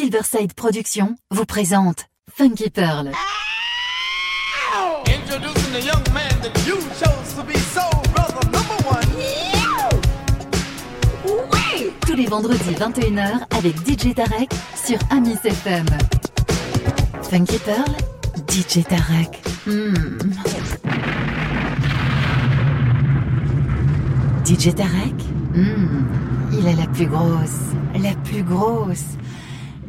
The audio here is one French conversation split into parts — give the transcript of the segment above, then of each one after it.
Silverside Productions vous présente Funky Pearl. Introducing the young man that you chose to be brother number one. Tous les vendredis 21h avec DJ Tarek sur Amis FM. Funky Pearl, DJ Tarek. Hmm. DJ Tarek, hmm. il est la plus grosse, la plus grosse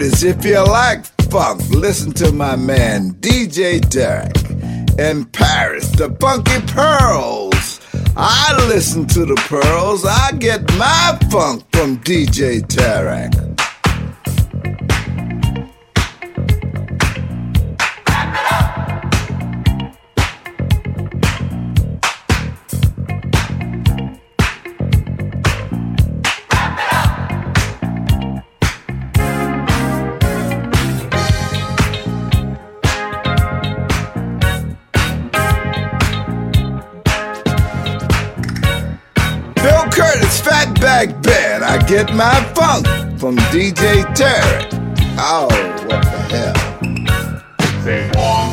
Is if you like funk. Listen to my man DJ Derek in Paris, the Funky Pearls. I listen to the pearls. I get my funk from DJ Derek. Curtis Fatback Bed. I get my funk from DJ Terry. Oh, what the hell? Say.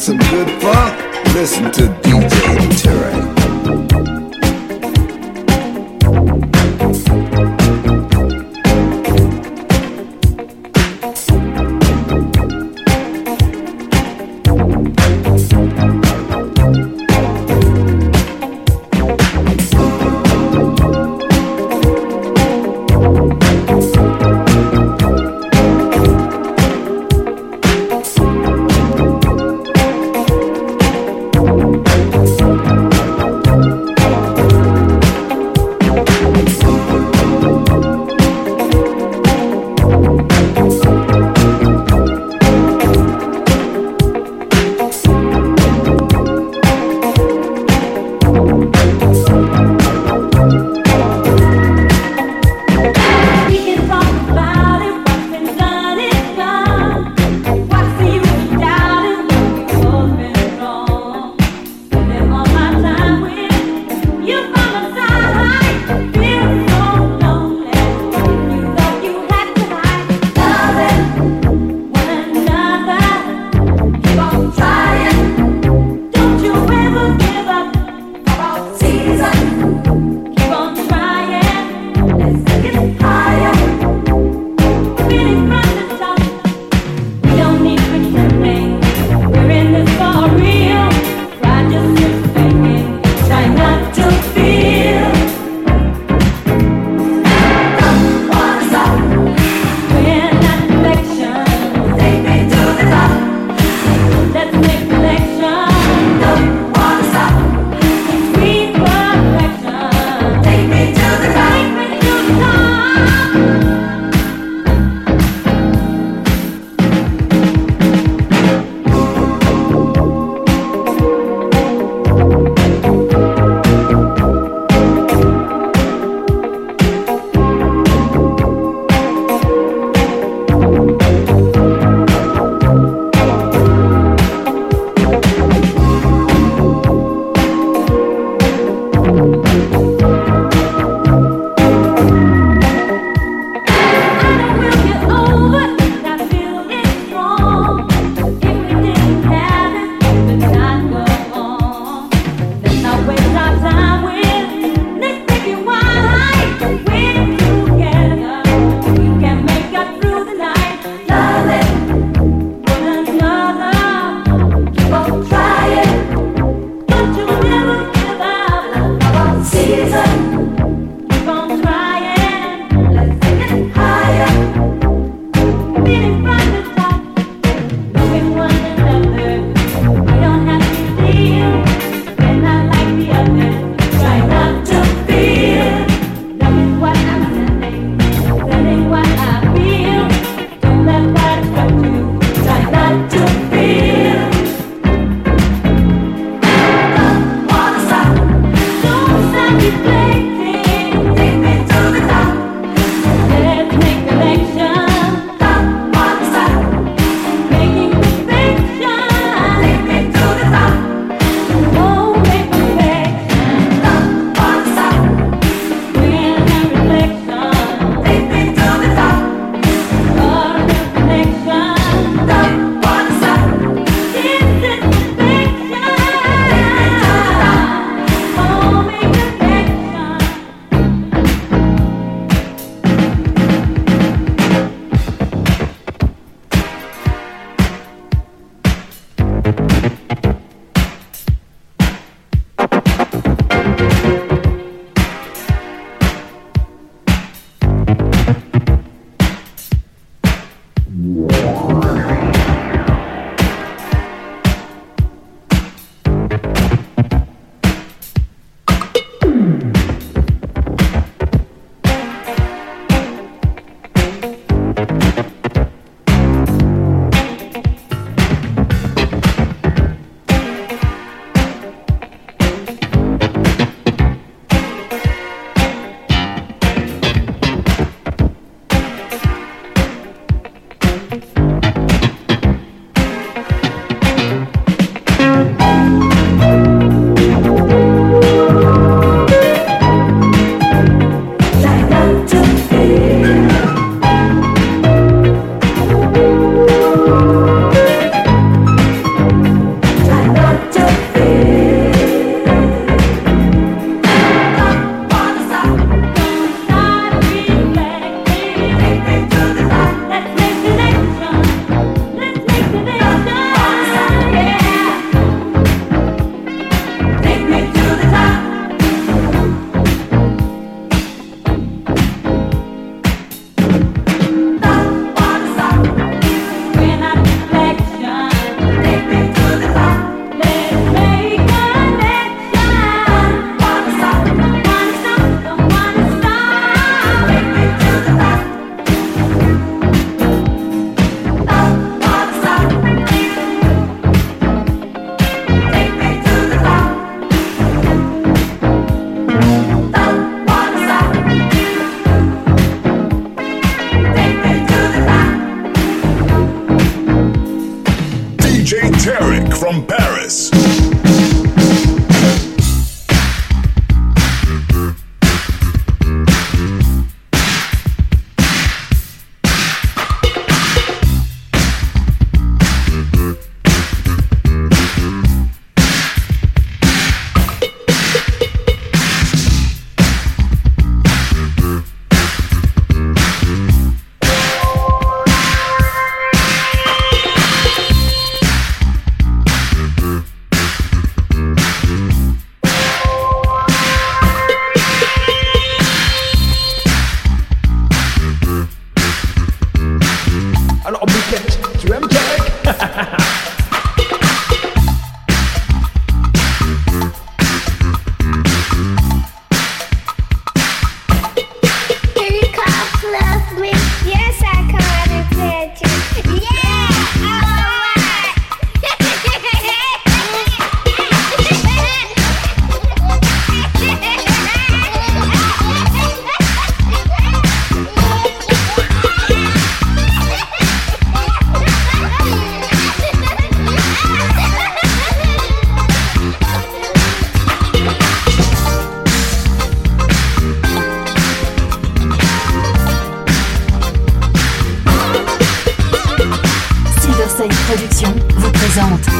Some good funk, listen to DJ présente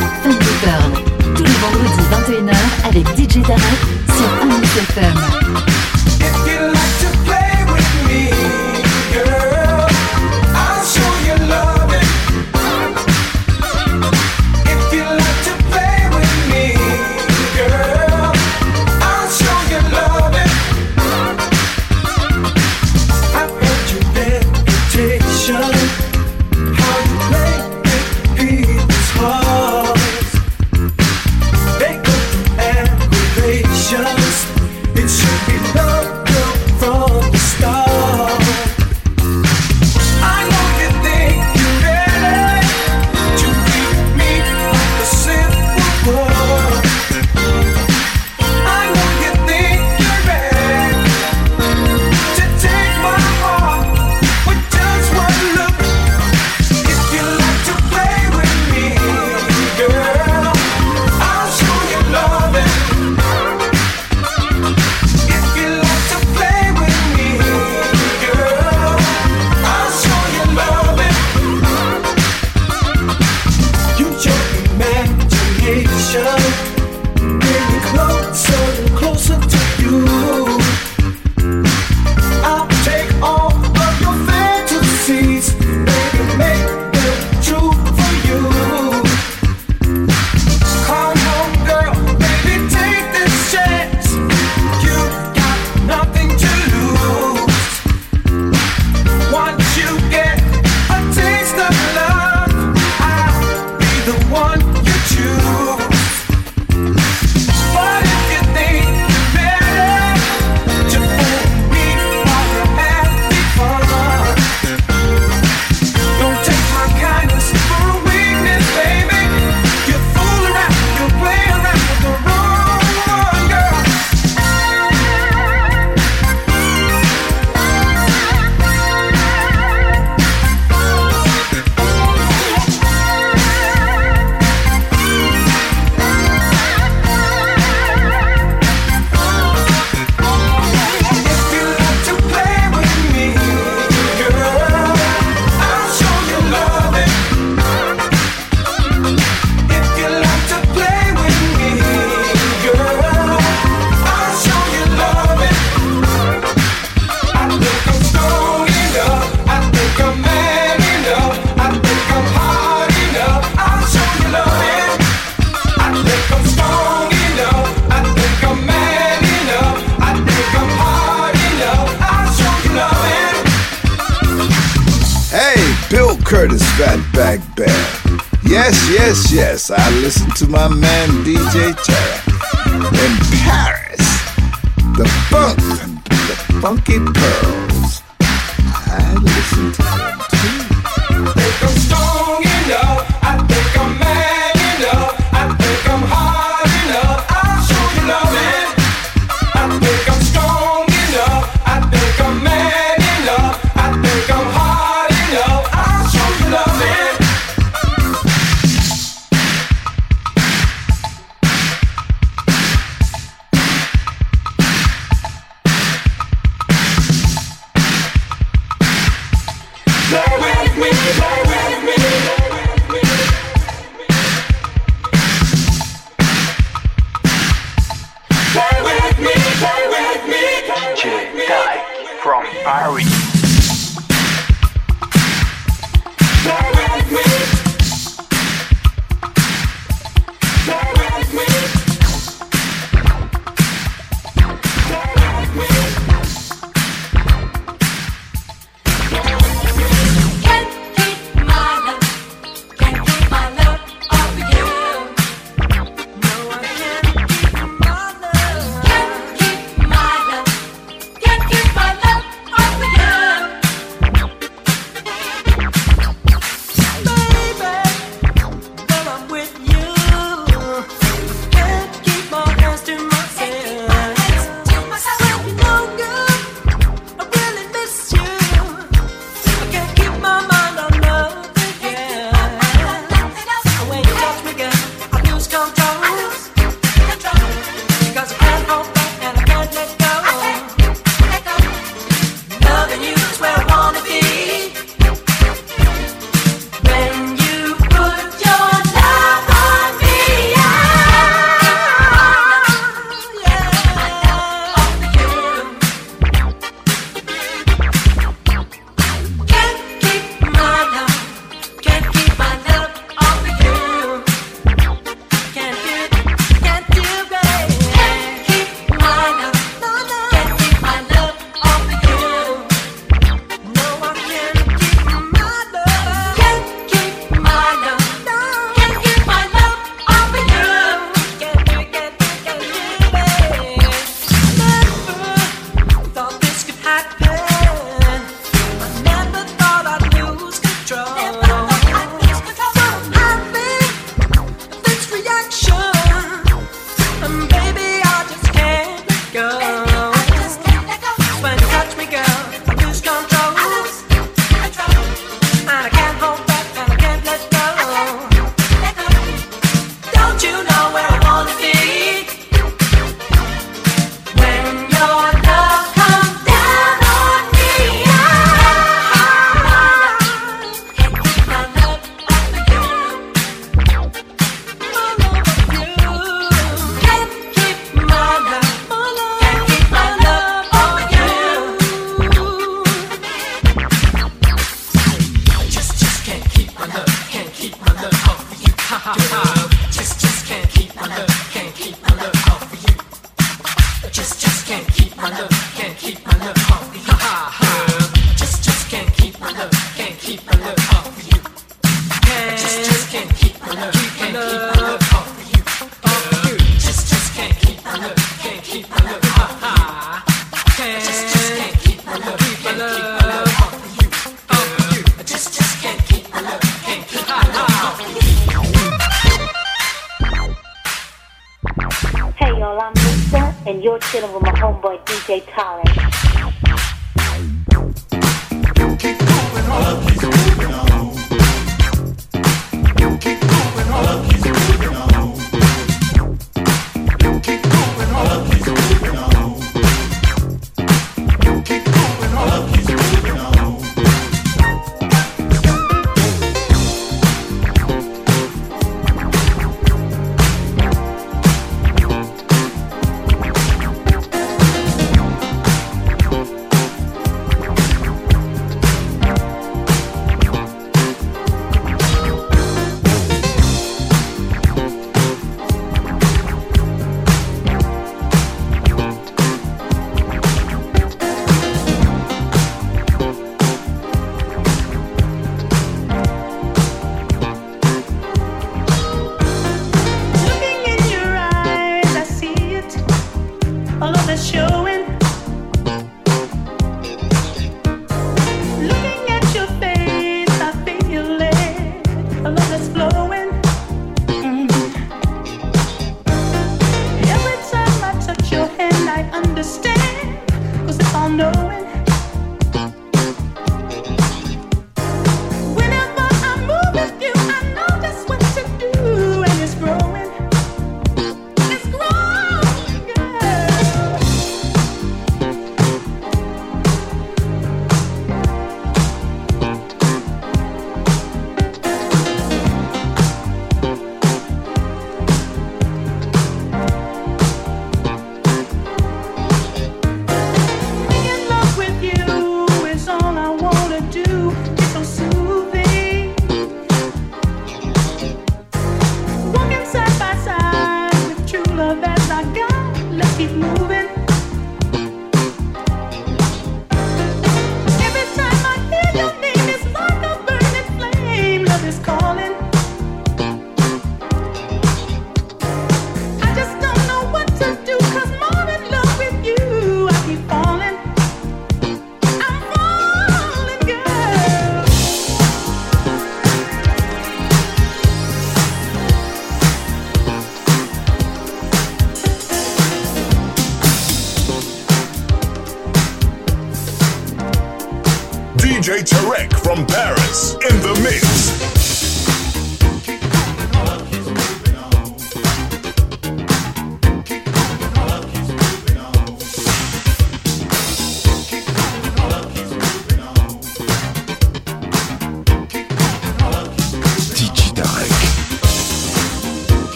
keep moving.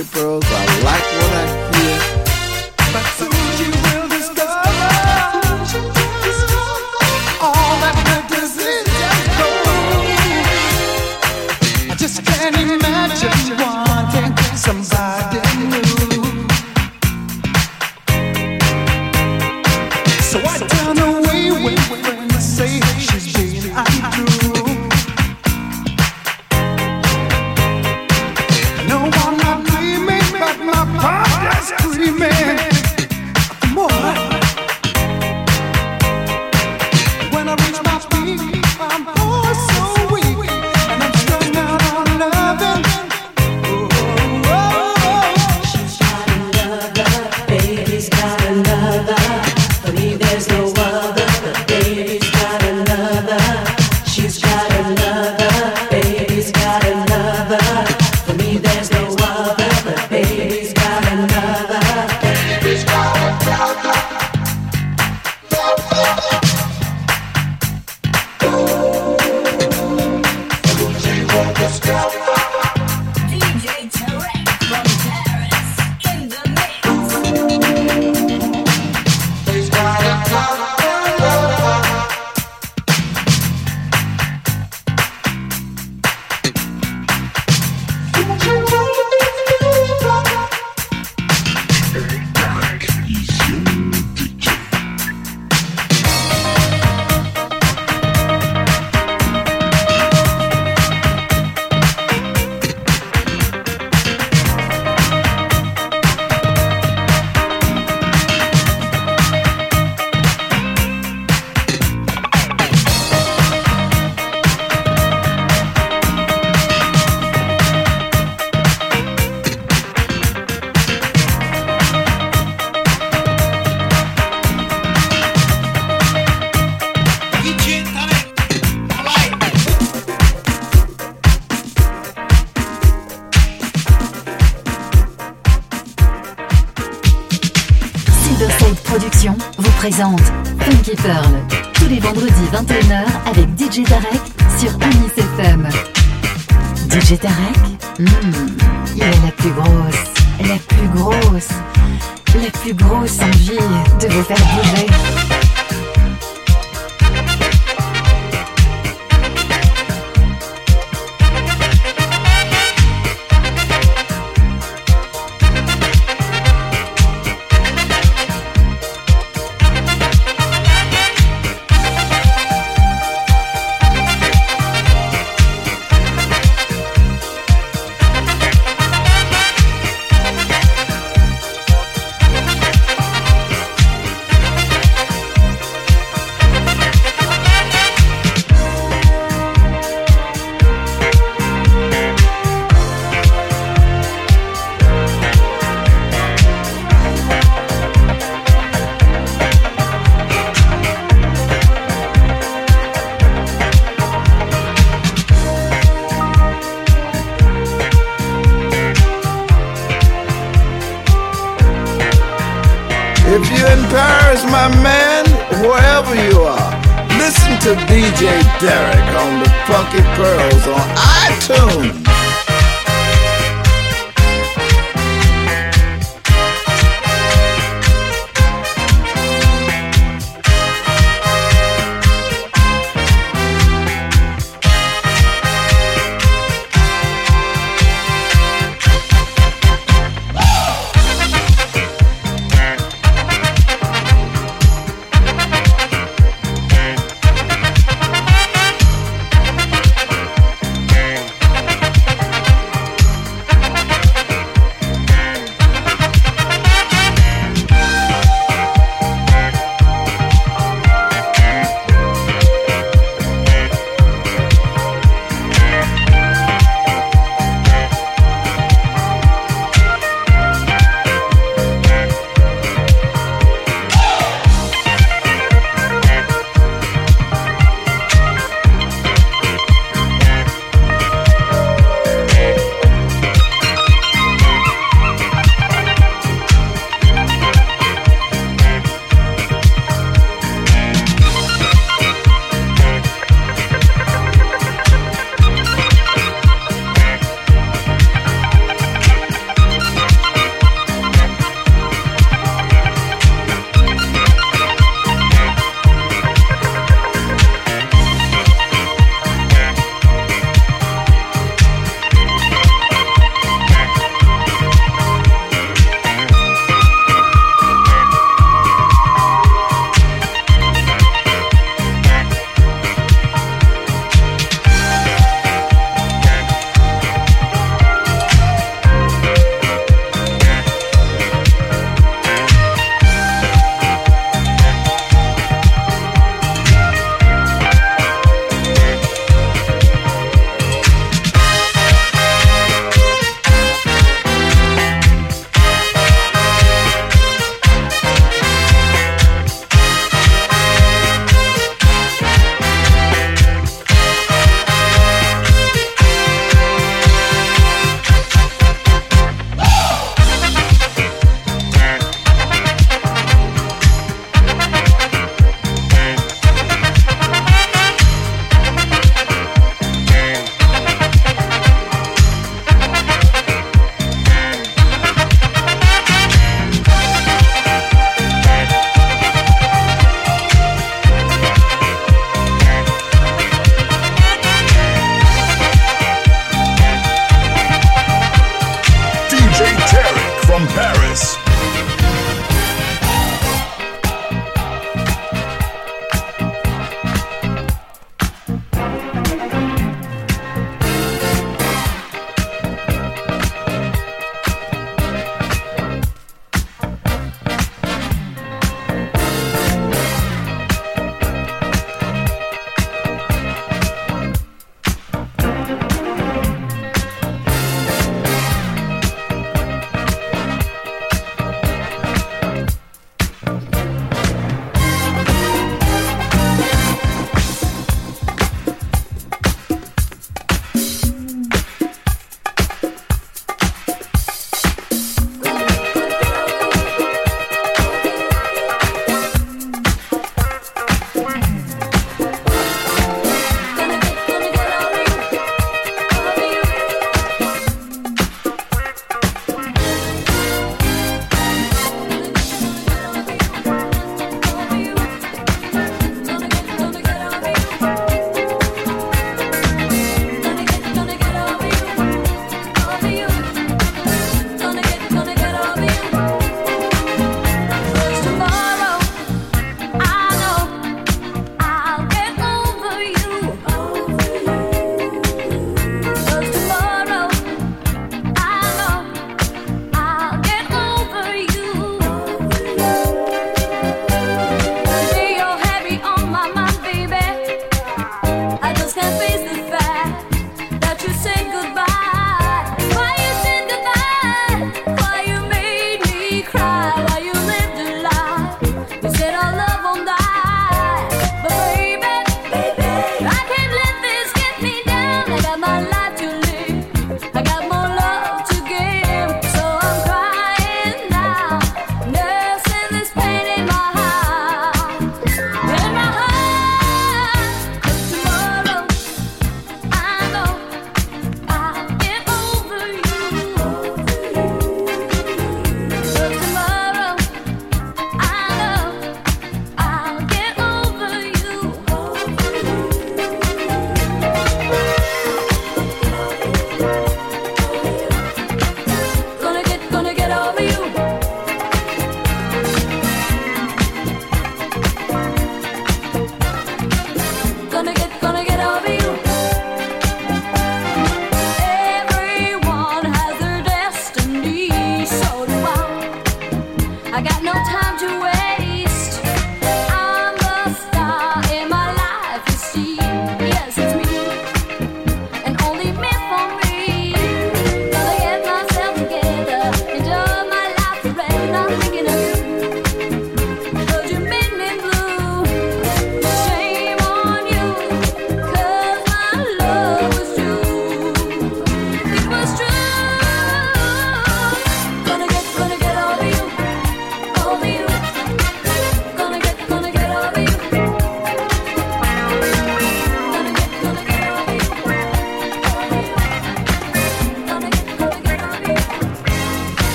your pearls. to DJ Derek on the Funky Pearls on iTunes.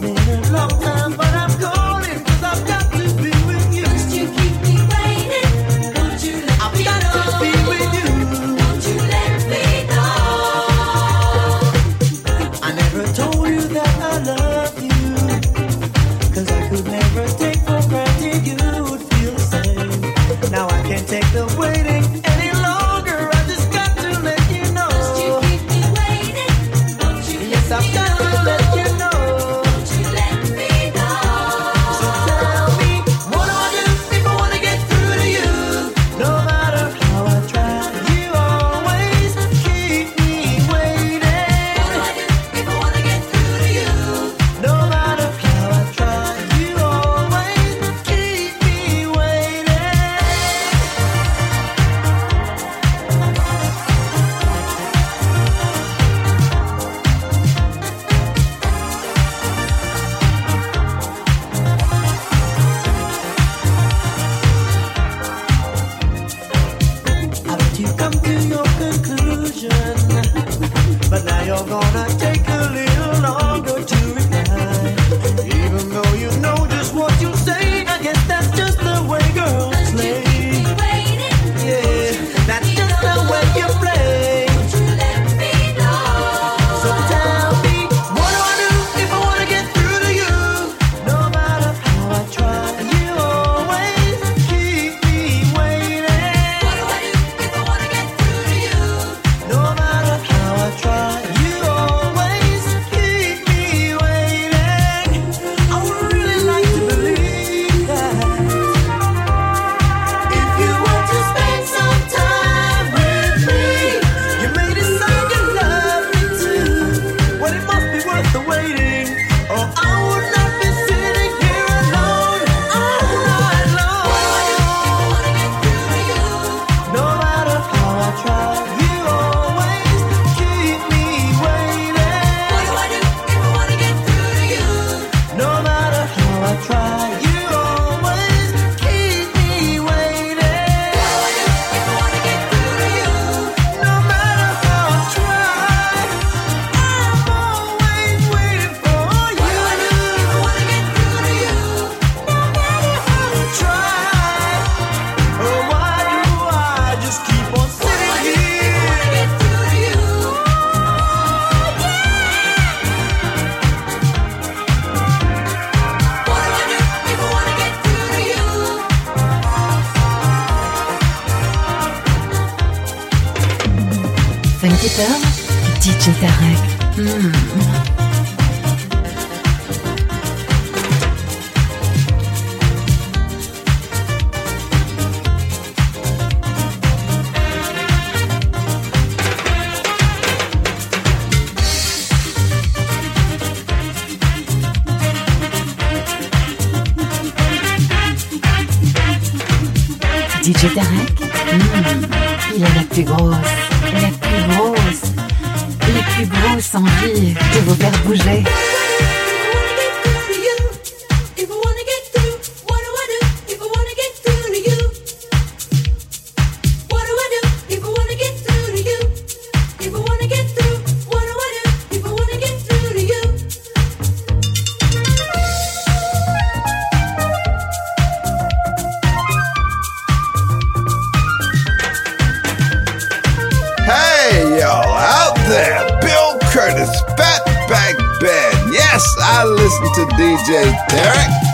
me. DJ Derek.